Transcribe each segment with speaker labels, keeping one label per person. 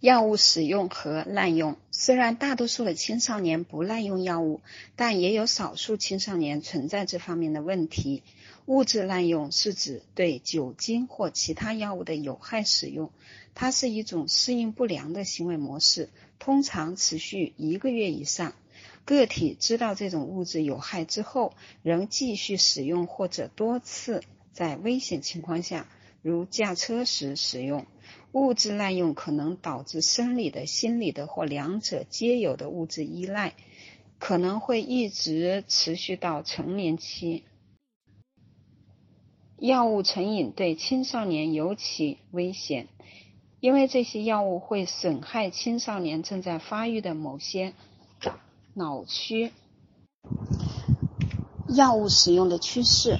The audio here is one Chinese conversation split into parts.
Speaker 1: 药物使用和滥用，虽然大多数的青少年不滥用药物，但也有少数青少年存在这方面的问题。物质滥用是指对酒精或其他药物的有害使用，它是一种适应不良的行为模式，通常持续一个月以上。个体知道这种物质有害之后，仍继续使用或者多次在危险情况下，如驾车时使用。物质滥用可能导致生理的、心理的或两者皆有的物质依赖，可能会一直持续到成年期。药物成瘾对青少年尤其危险，因为这些药物会损害青少年正在发育的某些脑区。药物使用的趋势。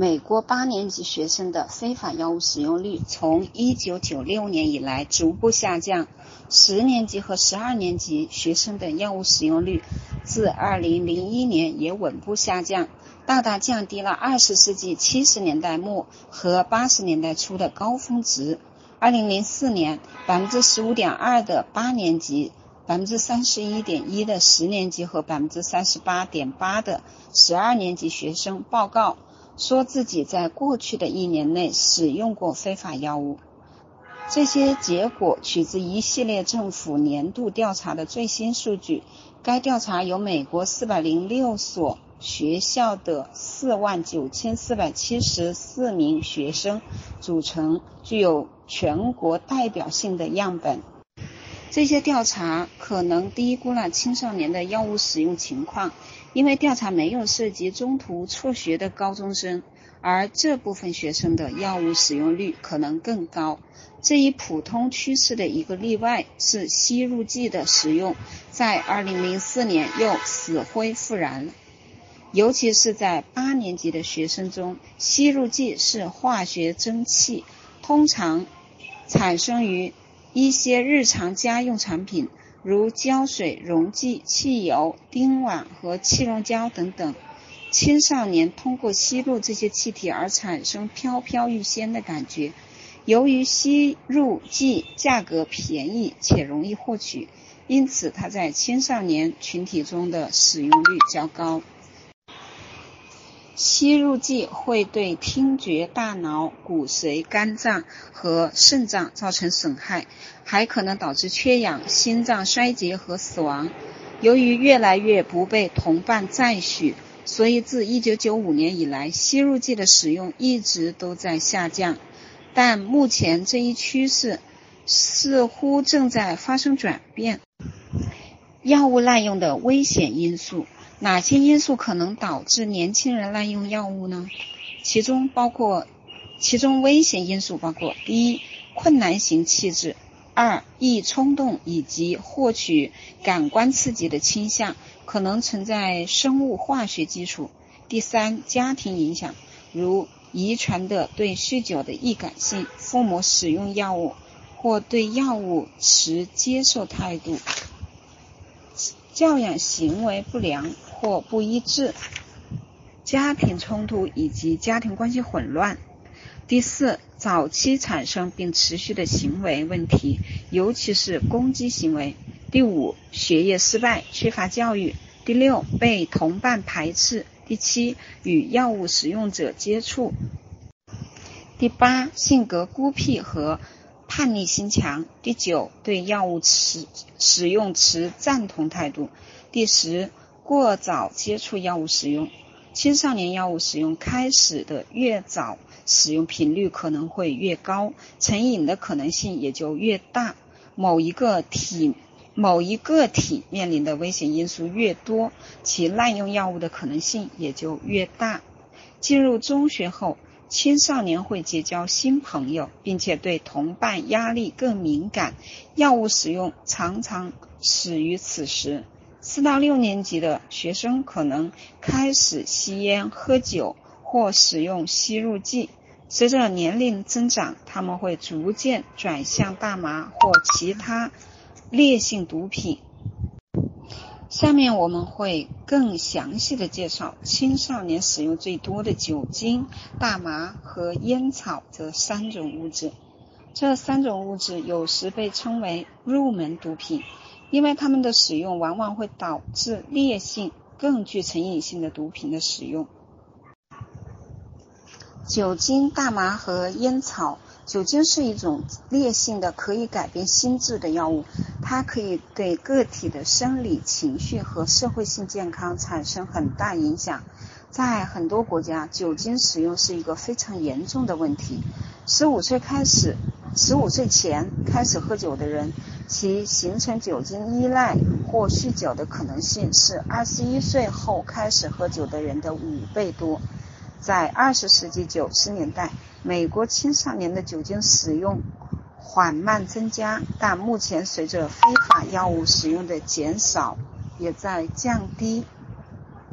Speaker 1: 美国八年级学生的非法药物使用率从1996年以来逐步下降，十年级和十二年级学生的药物使用率自2001年也稳步下降，大大降低了20世纪70年代末和80年代初的高峰值。2004年，15.2%的八年级，31.1%的十年级和38.8%的十二年级学生报告。说自己在过去的一年内使用过非法药物。这些结果取自一系列政府年度调查的最新数据。该调查由美国四百零六所学校的四万九千四百七十四名学生组成，具有全国代表性的样本。这些调查可能低估了青少年的药物使用情况。因为调查没有涉及中途辍学的高中生，而这部分学生的药物使用率可能更高。这一普通趋势的一个例外是吸入剂的使用，在2004年又死灰复燃。尤其是在八年级的学生中，吸入剂是化学蒸汽，通常产生于一些日常家用产品。如胶水、溶剂、汽油、丁烷和气溶胶等等，青少年通过吸入这些气体而产生飘飘欲仙的感觉。由于吸入剂价格便宜且容易获取，因此它在青少年群体中的使用率较高。吸入剂会对听觉、大脑、骨髓、肝脏和肾脏造成损害，还可能导致缺氧、心脏衰竭和死亡。由于越来越不被同伴赞许，所以自1995年以来，吸入剂的使用一直都在下降。但目前这一趋势似乎正在发生转变。药物滥用的危险因素。哪些因素可能导致年轻人滥用药物呢？其中包括，其中危险因素包括：一，困难型气质；二，易冲动以及获取感官刺激的倾向，可能存在生物化学基础；第三，家庭影响，如遗传的对酗酒的易感性，父母使用药物或对药物持接受态度，教养行为不良。或不一致，家庭冲突以及家庭关系混乱。第四，早期产生并持续的行为问题，尤其是攻击行为。第五，学业失败，缺乏教育。第六，被同伴排斥。第七，与药物使用者接触。第八，性格孤僻和叛逆心强。第九，对药物持使用持赞同态度。第十。过早接触药物使用，青少年药物使用开始的越早，使用频率可能会越高，成瘾的可能性也就越大。某一个体某一个体面临的危险因素越多，其滥用药物的可能性也就越大。进入中学后，青少年会结交新朋友，并且对同伴压力更敏感，药物使用常常始于此时。四到六年级的学生可能开始吸烟、喝酒或使用吸入剂。随着年龄增长，他们会逐渐转向大麻或其他烈性毒品。下面我们会更详细的介绍青少年使用最多的酒精、大麻和烟草这三种物质。这三种物质有时被称为入门毒品，因为它们的使用往往会导致烈性、更具成瘾性的毒品的使用。酒精、大麻和烟草。酒精是一种烈性的、可以改变心智的药物，它可以对个体的生理、情绪和社会性健康产生很大影响。在很多国家，酒精使用是一个非常严重的问题。十五岁开始，十五岁前开始喝酒的人，其形成酒精依赖或酗酒的可能性是二十一岁后开始喝酒的人的五倍多。在二十世纪九十年代，美国青少年的酒精使用缓慢增加，但目前随着非法药物使用的减少，也在降低。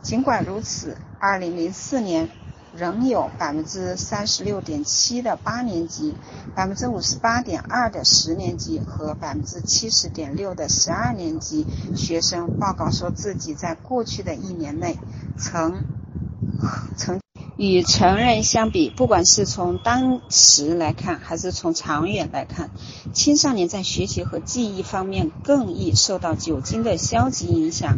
Speaker 1: 尽管如此，二零零四年仍有百分之三十六点七的八年级、百分之五十八点二的十年级和百分之七十点六的十二年级学生报告说自己在过去的一年内曾曾。与成人相比，不管是从当时来看，还是从长远来看，青少年在学习和记忆方面更易受到酒精的消极影响。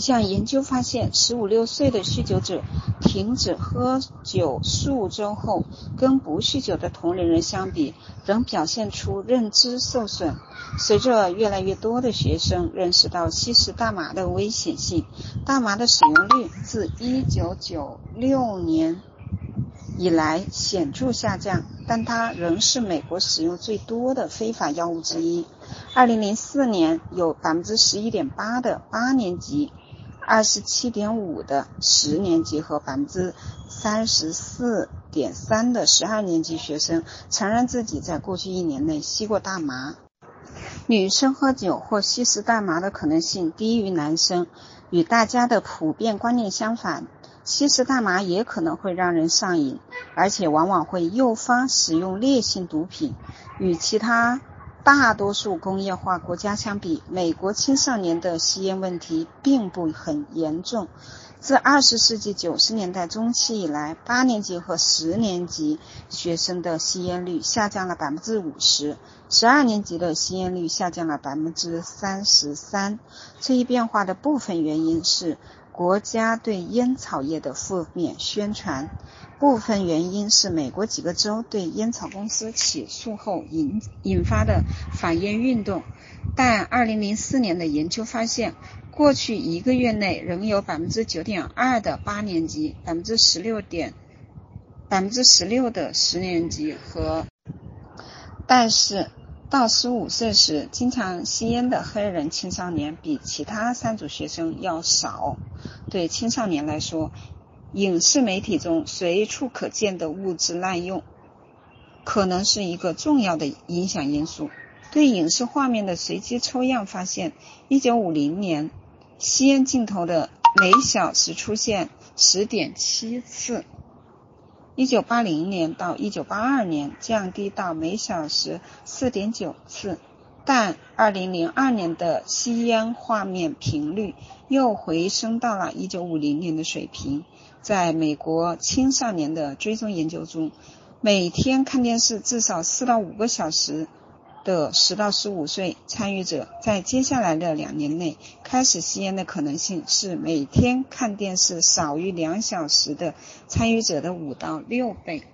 Speaker 1: 一项研究发现，十五六岁的酗酒者停止喝酒数周后，跟不酗酒的同龄人相比，仍表现出认知受损。随着越来越多的学生认识到吸食大麻的危险性，大麻的使用率自一九九六年。以来显著下降，但它仍是美国使用最多的非法药物之一。二零零四年，有百分之十一点八的八年级、二十七点五的十年级和百分之三十四点三的十二年级学生承认自己在过去一年内吸过大麻。女生喝酒或吸食大麻的可能性低于男生，与大家的普遍观念相反。吸食大麻也可能会让人上瘾，而且往往会诱发使用烈性毒品。与其他大多数工业化国家相比，美国青少年的吸烟问题并不很严重。自二十世纪九十年代中期以来，八年级和十年级学生的吸烟率下降了百分之五十，十二年级的吸烟率下降了百分之三十三。这一变化的部分原因是。国家对烟草业的负面宣传，部分原因是美国几个州对烟草公司起诉后引引发的反烟运动。但2004年的研究发现，过去一个月内仍有百分之九点二的八年级、百分之十六点百分之十六的十年级和，但是。到十五岁时，经常吸烟的黑人青少年比其他三组学生要少。对青少年来说，影视媒体中随处可见的物质滥用，可能是一个重要的影响因素。对影视画面的随机抽样发现，一九五零年吸烟镜头的每小时出现十点七次。一九八零年到一九八二年降低到每小时四点九次，但二零零二年的吸烟画面频率又回升到了一九五零年的水平。在美国青少年的追踪研究中，每天看电视至少四到五个小时。的十到十五岁参与者，在接下来的两年内开始吸烟的可能性是每天看电视少于两小时的参与者的五到六倍。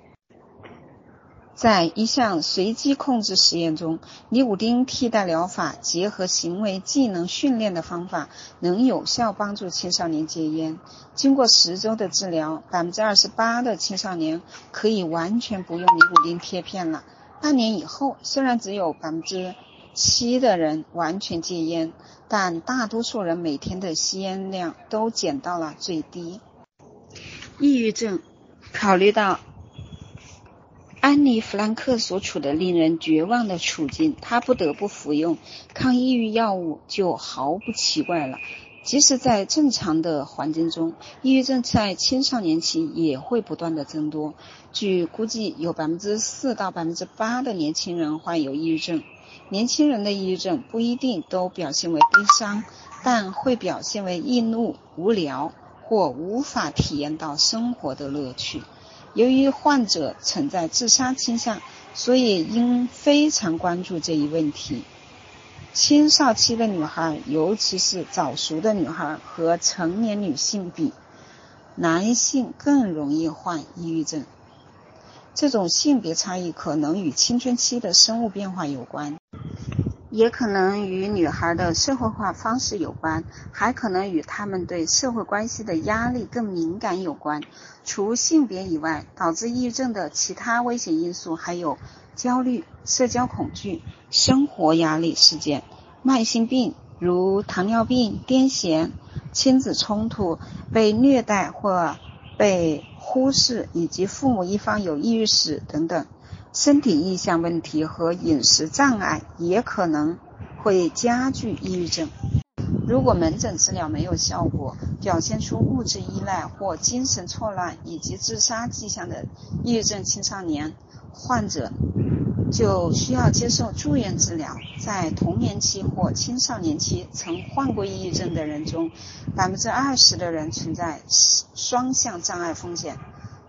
Speaker 1: 在一项随机控制实验中，尼古丁替代疗法结合行为技能训练的方法，能有效帮助青少年戒烟。经过十周的治疗，百分之二十八的青少年可以完全不用尼古丁贴片了。半年以后，虽然只有百分之七的人完全戒烟，但大多数人每天的吸烟量都减到了最低。抑郁症，考虑到安妮·弗兰克所处的令人绝望的处境，他不得不服用抗抑郁药物，就毫不奇怪了。即使在正常的环境中，抑郁症在青少年期也会不断的增多。据估计，有百分之四到百分之八的年轻人患有抑郁症。年轻人的抑郁症不一定都表现为悲伤，但会表现为易怒、无聊或无法体验到生活的乐趣。由于患者存在自杀倾向，所以应非常关注这一问题。青少期的女孩，尤其是早熟的女孩，和成年女性比，男性更容易患抑郁症。这种性别差异可能与青春期的生物变化有关，也可能与女孩的社会化方式有关，还可能与她们对社会关系的压力更敏感有关。除性别以外，导致抑郁症的其他危险因素还有焦虑、社交恐惧、生活压力事件、慢性病如糖尿病、癫痫、亲子冲突、被虐待或被。忽视以及父母一方有抑郁史等等，身体意向问题和饮食障碍也可能会加剧抑郁症。如果门诊治疗没有效果，表现出物质依赖或精神错乱以及自杀迹象的抑郁症青少年患者。就需要接受住院治疗。在童年期或青少年期曾患过抑郁症的人中，百分之二十的人存在双向障碍风险。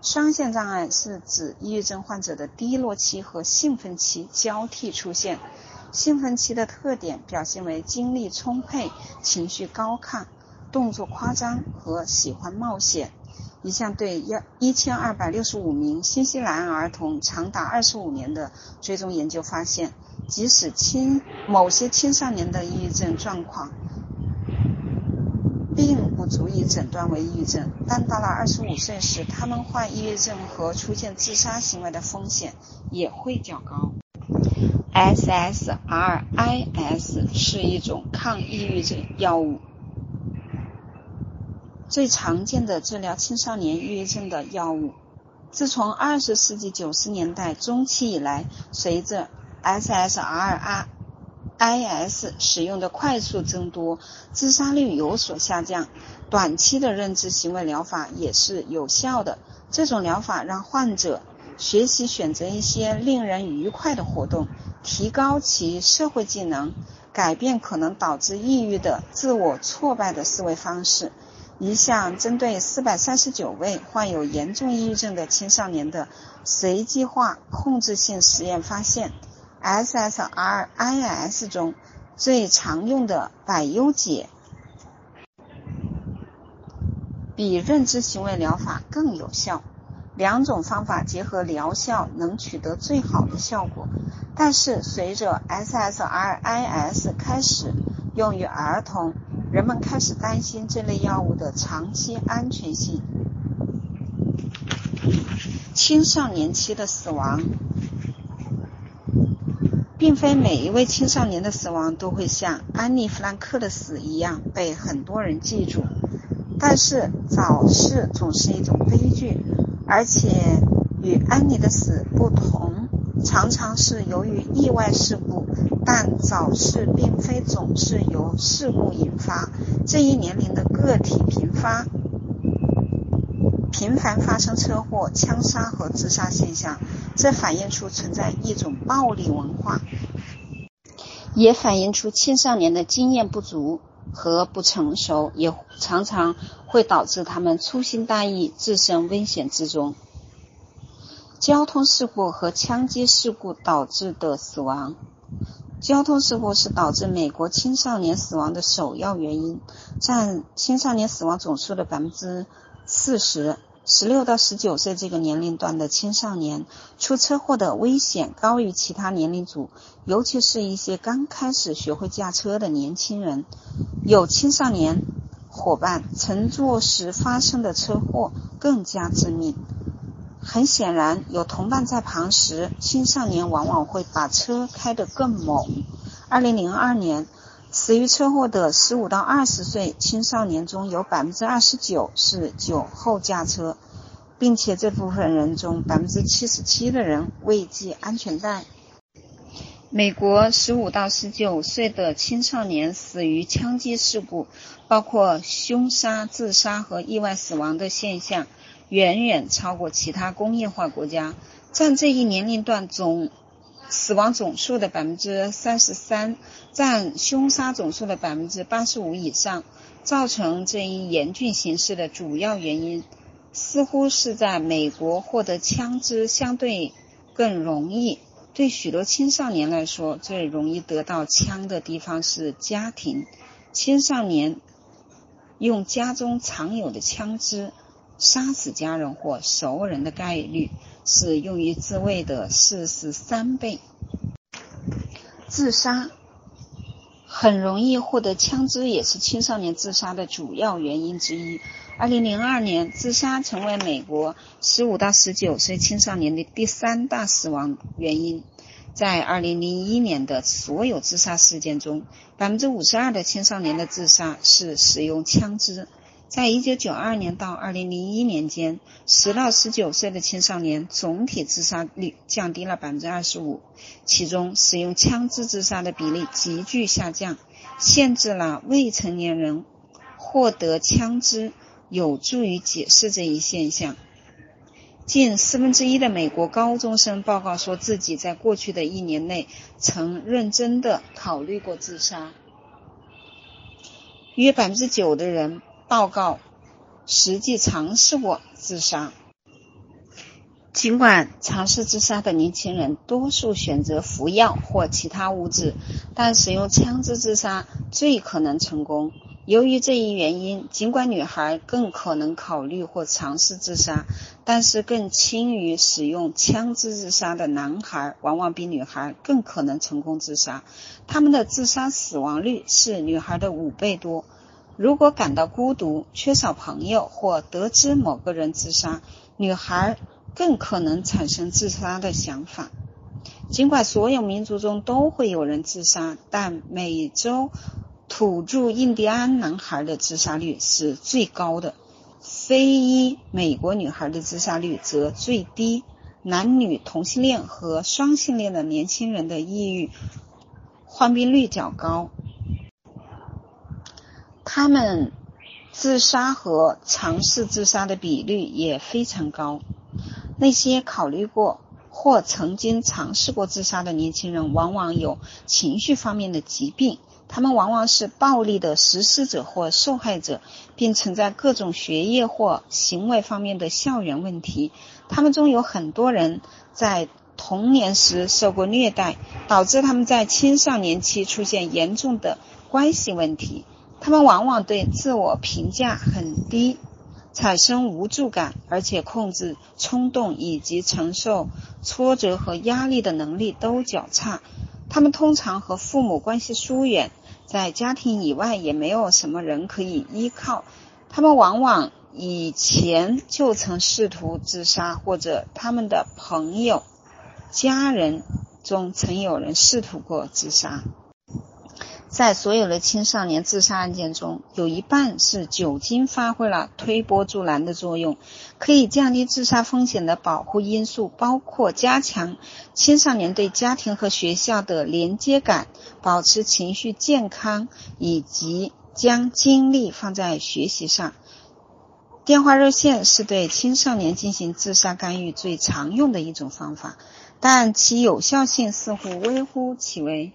Speaker 1: 双向障碍是指抑郁症患者的低落期和兴奋期交替出现。兴奋期的特点表现为精力充沛、情绪高亢、动作夸张和喜欢冒险。一项对幺一千二百六十五名新西兰儿童长达二十五年的追踪研究发现，即使青某些青少年的抑郁症状况并不足以诊断为抑郁症，但到了二十五岁时，他们患抑郁症和出现自杀行为的风险也会较高。SSRIs 是一种抗抑郁症药物。最常见的治疗青少年抑郁症的药物，自从二十世纪九十年代中期以来，随着 SSRIs 使用的快速增多，自杀率有所下降。短期的认知行为疗法也是有效的。这种疗法让患者学习选择一些令人愉快的活动，提高其社会技能，改变可能导致抑郁的自我挫败的思维方式。一项针对439位患有严重抑郁症的青少年的随机化控制性实验发现，SSRIs 中最常用的百忧解比认知行为疗法更有效。两种方法结合疗效能取得最好的效果，但是随着 SSRIs 开始用于儿童。人们开始担心这类药物的长期安全性。青少年期的死亡，并非每一位青少年的死亡都会像安妮·弗兰克的死一样被很多人记住。但是早逝总是一种悲剧，而且与安妮的死不同，常常是由于意外事故。但早逝并非总是由事故引发。这一年龄的个体频发、频繁发生车祸、枪杀和自杀现象，这反映出存在一种暴力文化，也反映出青少年的经验不足和不成熟，也常常会导致他们粗心大意，置身危险之中。交通事故和枪击事故导致的死亡。交通事故是导致美国青少年死亡的首要原因，占青少年死亡总数的百分之四十。十六到十九岁这个年龄段的青少年出车祸的危险高于其他年龄组，尤其是一些刚开始学会驾车的年轻人。有青少年伙伴乘坐时发生的车祸更加致命。很显然，有同伴在旁时，青少年往往会把车开得更猛。二零零二年，死于车祸的十五到二十岁青少年中有百分之二十九是酒后驾车，并且这部分人中百分之七十七的人未系安全带。美国十五到十九岁的青少年死于枪击事故，包括凶杀、自杀和意外死亡的现象。远远超过其他工业化国家，占这一年龄段总死亡总数的百分之三十三，占凶杀总数的百分之八十五以上。造成这一严峻形势的主要原因似乎是在美国获得枪支相对更容易。对许多青少年来说，最容易得到枪的地方是家庭。青少年用家中常有的枪支杀死家人或熟人的概率，是用于自卫的四十三倍。自杀很容易获得枪支，也是青少年自杀的主要原因之一。二零零二年，自杀成为美国十五到十九岁青少年的第三大死亡原因。在二零零一年的所有自杀事件中，百分之五十二的青少年的自杀是使用枪支。在一九九二年到二零零一年间，十到十九岁的青少年总体自杀率降低了百分之二十五，其中使用枪支自杀的比例急剧下降。限制了未成年人获得枪支，有助于解释这一现象。近四分之一的美国高中生报告说自己在过去的一年内曾认真的考虑过自杀，约百分之九的人报告实际尝试过自杀。尽管尝试自杀的年轻人多数选择服药或其他物质，但使用枪支自杀最可能成功。由于这一原因，尽管女孩更可能考虑或尝试自杀，但是更轻于使用枪支自杀的男孩往往比女孩更可能成功自杀。他们的自杀死亡率是女孩的五倍多。如果感到孤独、缺少朋友或得知某个人自杀，女孩更可能产生自杀的想法。尽管所有民族中都会有人自杀，但美洲。土著印第安男孩的自杀率是最高的，非裔美国女孩的自杀率则最低。男女同性恋和双性恋的年轻人的抑郁患病率较高，他们自杀和尝试自杀的比率也非常高。那些考虑过或曾经尝试过自杀的年轻人，往往有情绪方面的疾病。他们往往是暴力的实施者或受害者，并存在各种学业或行为方面的校园问题。他们中有很多人在童年时受过虐待，导致他们在青少年期出现严重的关系问题。他们往往对自我评价很低，产生无助感，而且控制冲动以及承受挫折和压力的能力都较差。他们通常和父母关系疏远。在家庭以外也没有什么人可以依靠，他们往往以前就曾试图自杀，或者他们的朋友、家人中曾有人试图过自杀。在所有的青少年自杀案件中，有一半是酒精发挥了推波助澜的作用。可以降低自杀风险的保护因素包括加强青少年对家庭和学校的连接感，保持情绪健康，以及将精力放在学习上。电话热线是对青少年进行自杀干预最常用的一种方法，但其有效性似乎微乎其微。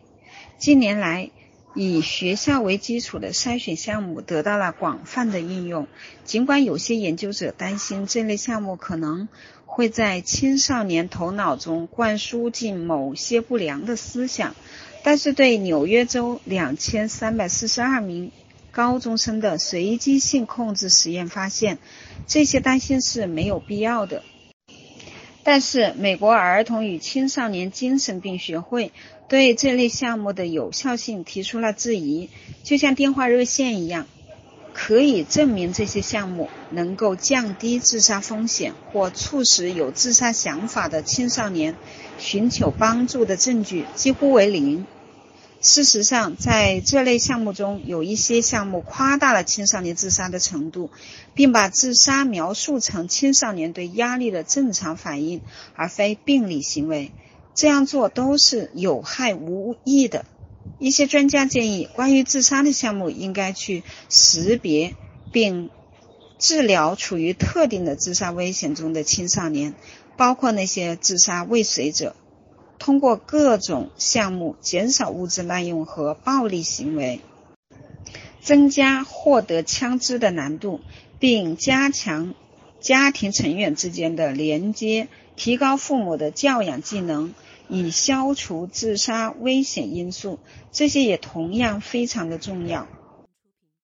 Speaker 1: 近年来，以学校为基础的筛选项目得到了广泛的应用。尽管有些研究者担心这类项目可能会在青少年头脑中灌输进某些不良的思想，但是对纽约州两千三百四十二名高中生的随机性控制实验发现，这些担心是没有必要的。但是，美国儿童与青少年精神病学会对这类项目的有效性提出了质疑，就像电话热线一样，可以证明这些项目能够降低自杀风险或促使有自杀想法的青少年寻求帮助的证据几乎为零。事实上，在这类项目中，有一些项目夸大了青少年自杀的程度，并把自杀描述成青少年对压力的正常反应，而非病理行为。这样做都是有害无益的。一些专家建议，关于自杀的项目应该去识别并治疗处于特定的自杀危险中的青少年，包括那些自杀未遂者。通过各种项目减少物质滥用和暴力行为，增加获得枪支的难度，并加强家庭成员之间的连接，提高父母的教养技能，以消除自杀危险因素，这些也同样非常的重要。